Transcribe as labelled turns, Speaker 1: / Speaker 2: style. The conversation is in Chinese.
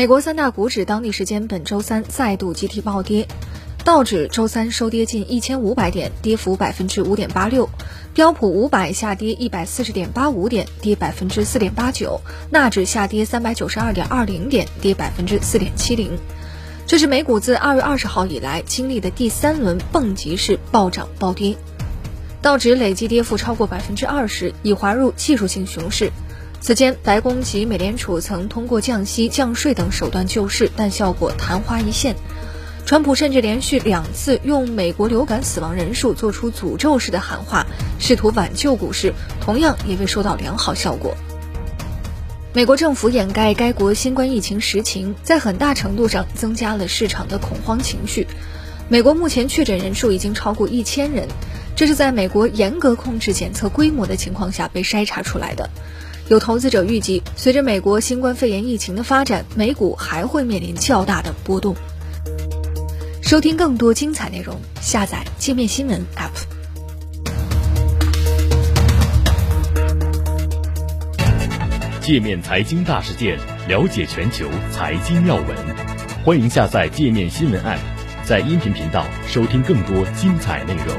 Speaker 1: 美国三大股指当地时间本周三再度集体暴跌，道指周三收跌近一千五百点，跌幅百分之五点八六；标普五百下跌一百四十点八五点，跌百分之四点八九；纳指下跌三百九十二点二零点，跌百分之四点七零。这是美股自二月二十号以来经历的第三轮蹦极式暴涨暴跌，道指累计跌幅超过百分之二十，已滑入技术性熊市。此前，白宫及美联储曾通过降息、降税等手段救市，但效果昙花一现。川普甚至连续两次用美国流感死亡人数做出诅咒式的喊话，试图挽救股市，同样也未收到良好效果。美国政府掩盖该国新冠疫情实情，在很大程度上增加了市场的恐慌情绪。美国目前确诊人数已经超过一千人，这是在美国严格控制检测规模的情况下被筛查出来的。有投资者预计，随着美国新冠肺炎疫情的发展，美股还会面临较大的波动。收听更多精彩内容，下载界面新闻 App。
Speaker 2: 界面财经大事件，了解全球财经要闻，欢迎下载界面新闻 App，在音频频道收听更多精彩内容。